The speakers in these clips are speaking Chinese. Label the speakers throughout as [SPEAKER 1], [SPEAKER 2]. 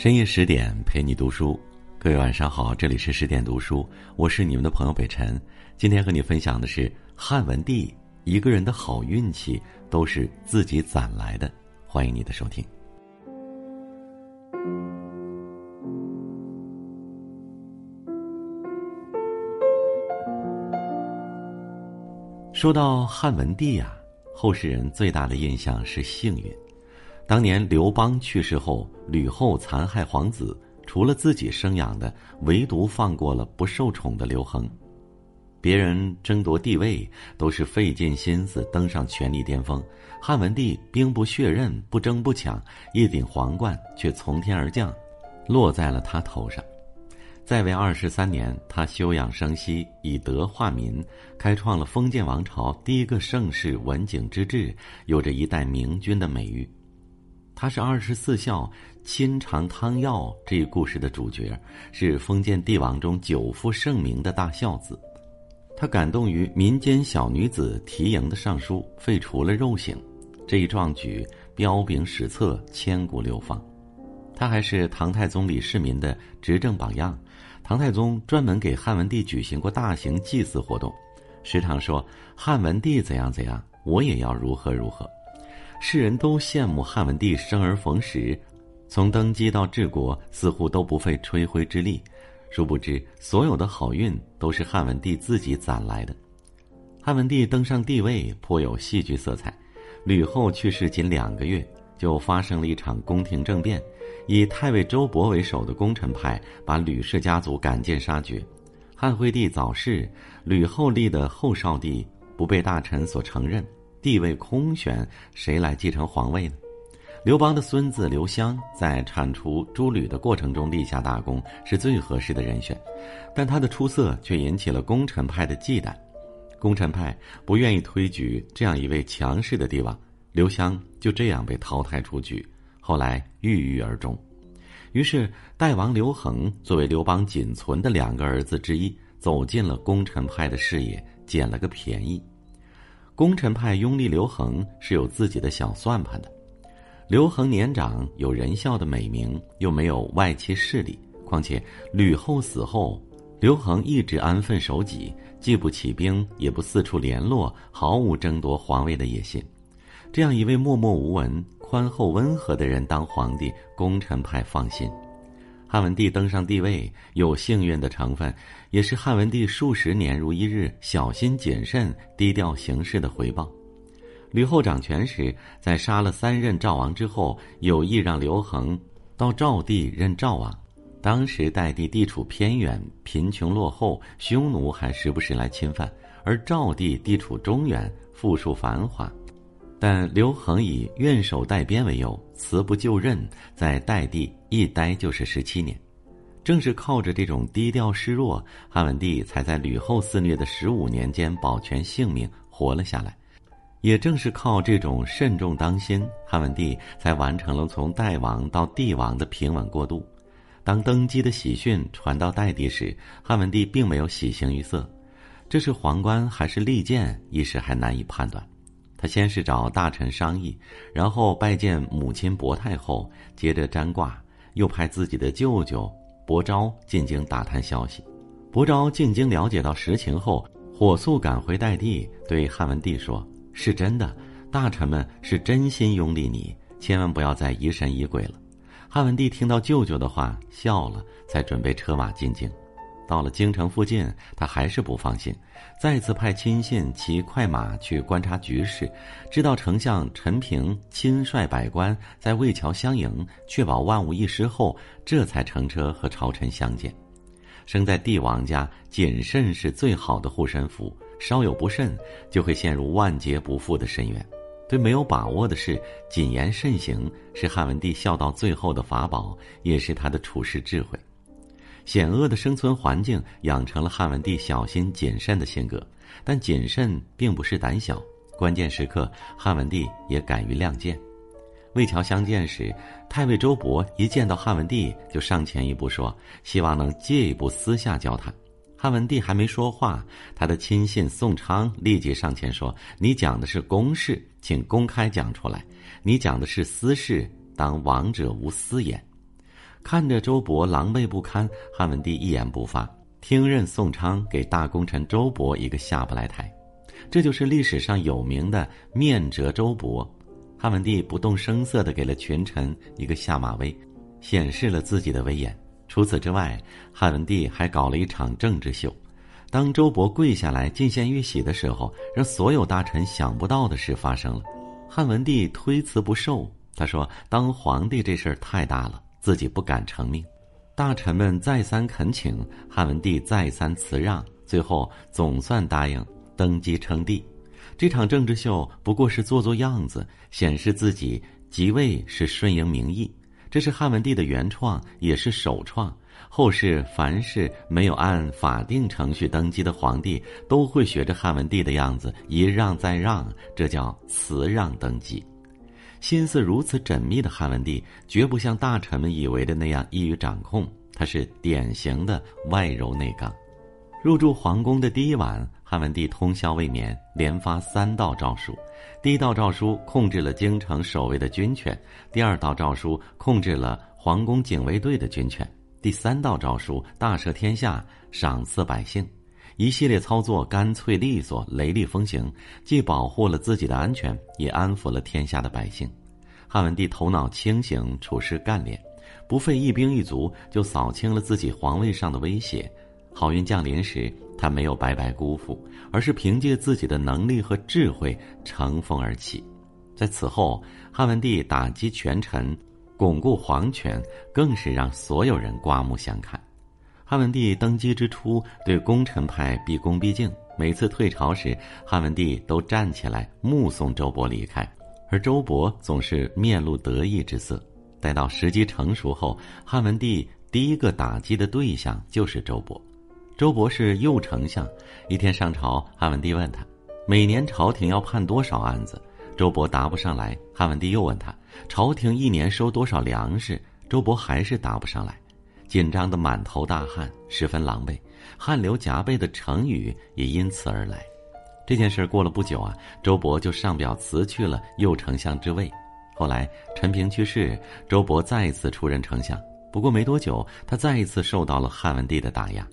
[SPEAKER 1] 深夜十点陪你读书，各位晚上好，这里是十点读书，我是你们的朋友北辰。今天和你分享的是汉文帝，一个人的好运气都是自己攒来的。欢迎你的收听。说到汉文帝呀，后世人最大的印象是幸运。当年刘邦去世后，吕后残害皇子，除了自己生养的，唯独放过了不受宠的刘恒。别人争夺帝位都是费尽心思登上权力巅峰，汉文帝兵不血刃，不争不抢，一顶皇冠却从天而降，落在了他头上。在位二十三年，他休养生息，以德化民，开创了封建王朝第一个盛世文景之治，有着一代明君的美誉。他是二十四孝亲尝汤药这一故事的主角，是封建帝王中久负盛名的大孝子。他感动于民间小女子提营的上书，废除了肉刑，这一壮举彪炳史册，千古流芳。他还是唐太宗李世民的执政榜样。唐太宗专门给汉文帝举行过大型祭祀活动，时常说汉文帝怎样怎样，我也要如何如何。世人都羡慕汉文帝生而逢时，从登基到治国似乎都不费吹灰之力。殊不知，所有的好运都是汉文帝自己攒来的。汉文帝登上帝位颇有戏剧色彩。吕后去世仅两个月，就发生了一场宫廷政变，以太尉周勃为首的功臣派把吕氏家族赶尽杀绝。汉惠帝早逝，吕后立的后少帝不被大臣所承认。地位空悬，谁来继承皇位呢？刘邦的孙子刘襄在铲除诸吕的过程中立下大功，是最合适的人选。但他的出色却引起了功臣派的忌惮，功臣派不愿意推举这样一位强势的帝王，刘襄就这样被淘汰出局，后来郁郁而终。于是代王刘恒作为刘邦仅存的两个儿子之一，走进了功臣派的视野，捡了个便宜。功臣派拥立刘恒是有自己的小算盘的。刘恒年长，有仁孝的美名，又没有外戚势力。况且吕后死后，刘恒一直安分守己，既不起兵，也不四处联络，毫无争夺皇位的野心。这样一位默默无闻、宽厚温和的人当皇帝，功臣派放心。汉文帝登上帝位，有幸运的成分，也是汉文帝数十年如一日小心谨慎、低调行事的回报。吕后掌权时，在杀了三任赵王之后，有意让刘恒到赵地任赵王。当时代地地处偏远，贫穷落后，匈奴还时不时来侵犯，而赵地地处中原，富庶繁华。但刘恒以愿守代边为由，辞不就任，在代地一待就是十七年。正是靠着这种低调示弱，汉文帝才在吕后肆虐的十五年间保全性命，活了下来。也正是靠这种慎重当心，汉文帝才完成了从代王到帝王的平稳过渡。当登基的喜讯传到代地时，汉文帝并没有喜形于色，这是皇冠还是利剑，一时还难以判断。他先是找大臣商议，然后拜见母亲薄太后，接着占卦，又派自己的舅舅薄昭进京打探消息。薄昭进京了解到实情后，火速赶回代地，对汉文帝说：“是真的，大臣们是真心拥立你，千万不要再疑神疑鬼了。”汉文帝听到舅舅的话，笑了，才准备车马进京。到了京城附近，他还是不放心，再次派亲信骑快马去观察局势，知道丞相陈平亲率百官在魏桥相迎，确保万无一失后，这才乘车和朝臣相见。生在帝王家，谨慎是最好的护身符，稍有不慎，就会陷入万劫不复的深渊。对没有把握的事，谨言慎行，是汉文帝笑到最后的法宝，也是他的处世智慧。险恶的生存环境养成了汉文帝小心谨慎的性格，但谨慎并不是胆小。关键时刻，汉文帝也敢于亮剑。魏桥相见时，太尉周勃一见到汉文帝就上前一步说：“希望能借一步私下交谈。”汉文帝还没说话，他的亲信宋昌立即上前说：“你讲的是公事，请公开讲出来；你讲的是私事，当王者无私言。”看着周勃狼狈不堪，汉文帝一言不发，听任宋昌给大功臣周勃一个下不来台。这就是历史上有名的面折周勃。汉文帝不动声色地给了群臣一个下马威，显示了自己的威严。除此之外，汉文帝还搞了一场政治秀。当周勃跪下来进献玉玺的时候，让所有大臣想不到的事发生了。汉文帝推辞不受，他说：“当皇帝这事儿太大了，自己不敢成命。”大臣们再三恳请，汉文帝再三辞让，最后总算答应登基称帝。这场政治秀不过是做做样子，显示自己即位是顺应民意。这是汉文帝的原创，也是首创。后世凡是没有按法定程序登基的皇帝，都会学着汉文帝的样子，一让再让，这叫辞让登基。心思如此缜密的汉文帝，绝不像大臣们以为的那样易于掌控，他是典型的外柔内刚。入住皇宫的第一晚，汉文帝通宵未眠，连发三道诏书。第一道诏书控制了京城守卫的军权；第二道诏书控制了皇宫警卫队的军权；第三道诏书大赦天下，赏赐百姓。一系列操作干脆利索、雷厉风行，既保护了自己的安全，也安抚了天下的百姓。汉文帝头脑清醒，处事干练，不费一兵一卒就扫清了自己皇位上的威胁。好运降临时，他没有白白辜负，而是凭借自己的能力和智慧乘风而起。在此后，汉文帝打击权臣，巩固皇权，更是让所有人刮目相看。汉文帝登基之初，对功臣派毕恭毕敬，每次退朝时，汉文帝都站起来目送周勃离开，而周勃总是面露得意之色。待到时机成熟后，汉文帝第一个打击的对象就是周勃。周勃是右丞相，一天上朝，汉文帝问他：“每年朝廷要判多少案子？”周勃答不上来。汉文帝又问他：“朝廷一年收多少粮食？”周勃还是答不上来，紧张的满头大汗，十分狼狈，汗流浃背的成语也因此而来。这件事过了不久啊，周勃就上表辞去了右丞相之位。后来陈平去世，周勃再一次出任丞相。不过没多久，他再一次受到了汉文帝的打压。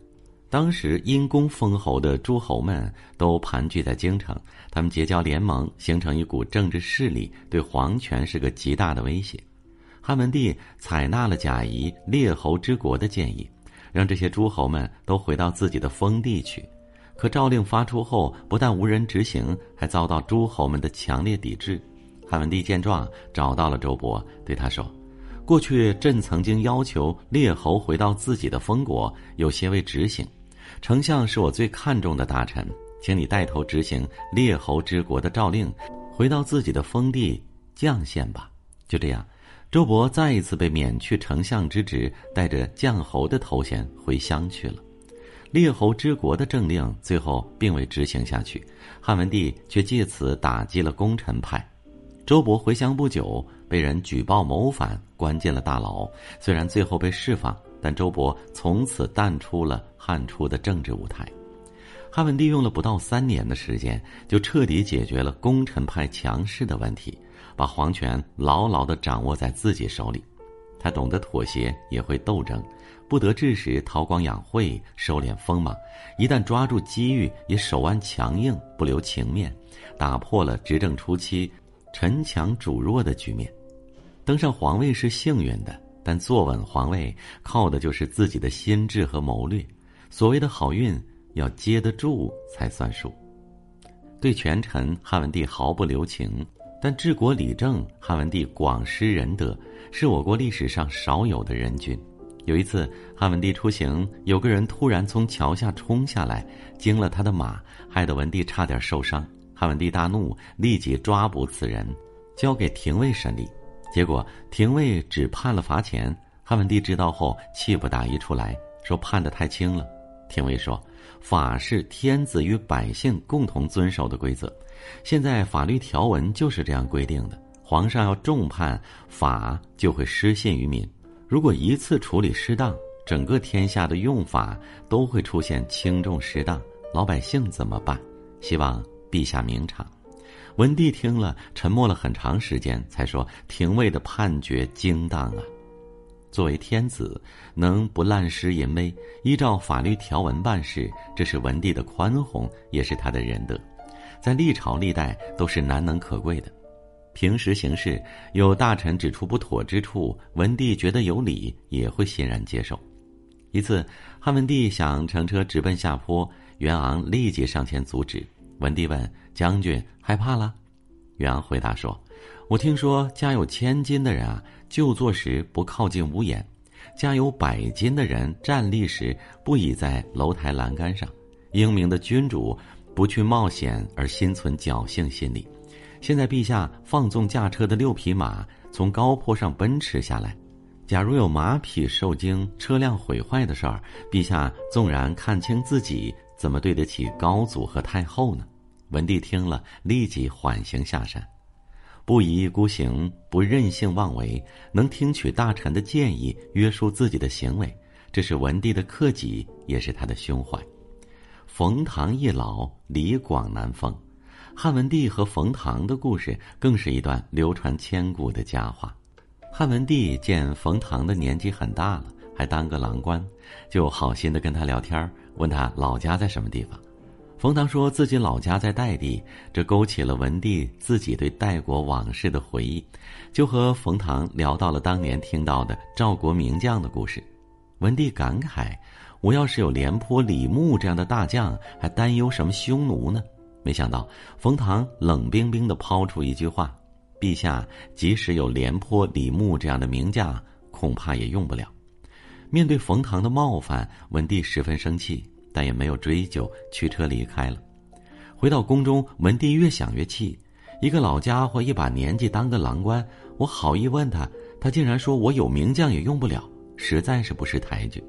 [SPEAKER 1] 当时因功封侯的诸侯们都盘踞在京城，他们结交联盟，形成一股政治势力，对皇权是个极大的威胁。汉文帝采纳了贾谊列侯之国的建议，让这些诸侯们都回到自己的封地去。可诏令发出后，不但无人执行，还遭到诸侯们的强烈抵制。汉文帝见状，找到了周勃，对他说：“过去朕曾经要求列侯回到自己的封国，有些未执行。”丞相是我最看重的大臣，请你带头执行列侯之国的诏令，回到自己的封地绛县吧。就这样，周勃再一次被免去丞相之职，带着绛侯的头衔回乡去了。列侯之国的政令最后并未执行下去，汉文帝却借此打击了功臣派。周勃回乡不久，被人举报谋反，关进了大牢。虽然最后被释放。但周勃从此淡出了汉初的政治舞台。汉文帝用了不到三年的时间，就彻底解决了功臣派强势的问题，把皇权牢牢地掌握在自己手里。他懂得妥协，也会斗争，不得志时韬光养晦，收敛锋芒；一旦抓住机遇，也手腕强硬，不留情面，打破了执政初期臣强主弱的局面。登上皇位是幸运的。但坐稳皇位，靠的就是自己的心智和谋略。所谓的好运，要接得住才算数。对权臣，汉文帝毫不留情；但治国理政，汉文帝广施仁德，是我国历史上少有的仁君。有一次，汉文帝出行，有个人突然从桥下冲下来，惊了他的马，害得文帝差点受伤。汉文帝大怒，立即抓捕此人，交给廷尉审理。结果廷尉只判了罚钱，汉文帝知道后气不打一处来，说判的太轻了。廷尉说：“法是天子与百姓共同遵守的规则，现在法律条文就是这样规定的。皇上要重判，法就会失信于民。如果一次处理失当，整个天下的用法都会出现轻重失当，老百姓怎么办？希望陛下明察。”文帝听了，沉默了很长时间，才说：“廷尉的判决精当啊！”作为天子，能不滥施淫威，依照法律条文办事，这是文帝的宽宏，也是他的仁德，在历朝历代都是难能可贵的。平时行事，有大臣指出不妥之处，文帝觉得有理，也会欣然接受。一次，汉文帝想乘车直奔下坡，袁昂立即上前阻止。文帝问将军：“害怕了？”袁昂回答说：“我听说家有千金的人啊。”就坐时不靠近屋檐，家有百金的人站立时不倚在楼台栏杆上，英明的君主不去冒险而心存侥幸心理。现在陛下放纵驾车的六匹马从高坡上奔驰下来，假如有马匹受惊、车辆毁坏的事儿，陛下纵然看清自己，怎么对得起高祖和太后呢？文帝听了，立即缓行下山。不一意孤行，不任性妄为，能听取大臣的建议，约束自己的行为，这是文帝的克己，也是他的胸怀。冯唐易老，李广难封。汉文帝和冯唐的故事，更是一段流传千古的佳话。汉文帝见冯唐的年纪很大了，还当个郎官，就好心的跟他聊天，问他老家在什么地方。冯唐说自己老家在代地，这勾起了文帝自己对代国往事的回忆，就和冯唐聊到了当年听到的赵国名将的故事。文帝感慨：“我要是有廉颇、李牧这样的大将，还担忧什么匈奴呢？”没想到冯唐冷冰冰的抛出一句话：“陛下即使有廉颇、李牧这样的名将，恐怕也用不了。”面对冯唐的冒犯，文帝十分生气。但也没有追究，驱车离开了。回到宫中，文帝越想越气。一个老家伙，一把年纪当个郎官，我好意问他，他竟然说我有名将也用不了，实在是不识抬举。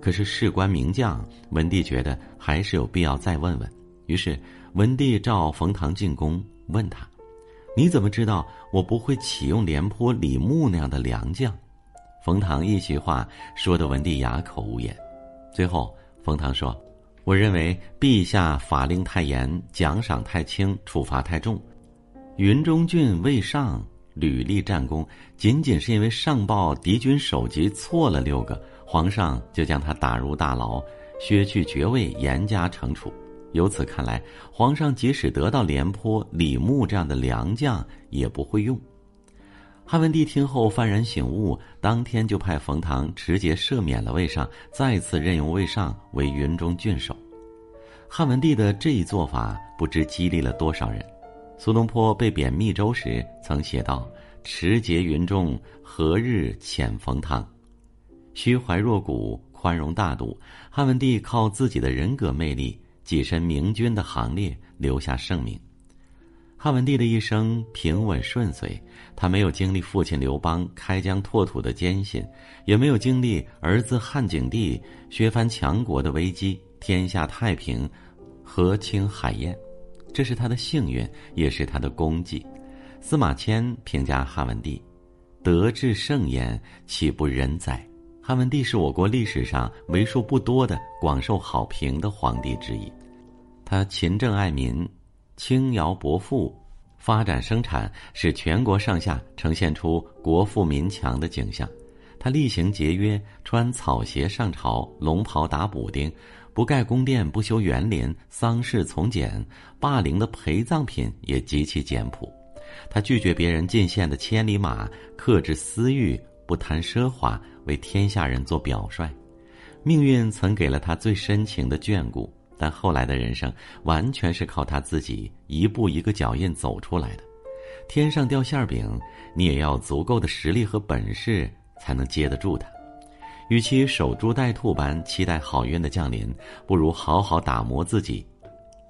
[SPEAKER 1] 可是事关名将，文帝觉得还是有必要再问问。于是，文帝召冯唐进宫，问他：“你怎么知道我不会启用廉颇、李牧那样的良将？”冯唐一席话说的文帝哑口无言。最后。冯唐说：“我认为陛下法令太严，奖赏太轻，处罚太重。云中郡魏尚屡立战功，仅仅是因为上报敌军首级错了六个，皇上就将他打入大牢，削去爵位，严加惩处。由此看来，皇上即使得到廉颇、李牧这样的良将，也不会用。”汉文帝听后幡然醒悟，当天就派冯唐持节赦免了魏尚，再次任用魏尚为云中郡守。汉文帝的这一做法，不知激励了多少人。苏东坡被贬密州时，曾写道：“持节云中，何日遣冯唐？”虚怀若谷，宽容大度。汉文帝靠自己的人格魅力，跻身明君的行列，留下盛名。汉文帝的一生平稳顺遂，他没有经历父亲刘邦开疆拓土的艰辛，也没有经历儿子汉景帝削藩强国的危机，天下太平，和清海晏，这是他的幸运，也是他的功绩。司马迁评价汉文帝：“德至盛焉，岂不仁哉？”汉文帝是我国历史上为数不多的广受好评的皇帝之一，他勤政爱民。轻徭薄赋，发展生产，使全国上下呈现出国富民强的景象。他厉行节约，穿草鞋上朝，龙袍打补丁，不盖宫殿，不修园林，丧事从简，霸陵的陪葬品也极其简朴。他拒绝别人进献的千里马，克制私欲，不贪奢华，为天下人做表率。命运曾给了他最深情的眷顾。但后来的人生完全是靠他自己一步一个脚印走出来的。天上掉馅饼，你也要足够的实力和本事才能接得住它。与其守株待兔般期待好运的降临，不如好好打磨自己，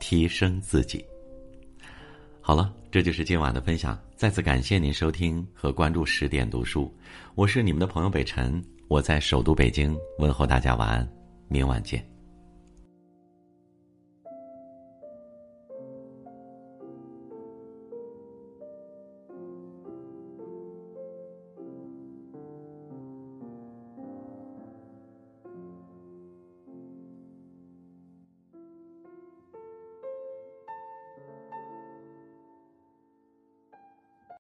[SPEAKER 1] 提升自己。好了，这就是今晚的分享。再次感谢您收听和关注十点读书，我是你们的朋友北辰，我在首都北京问候大家晚安，明晚见。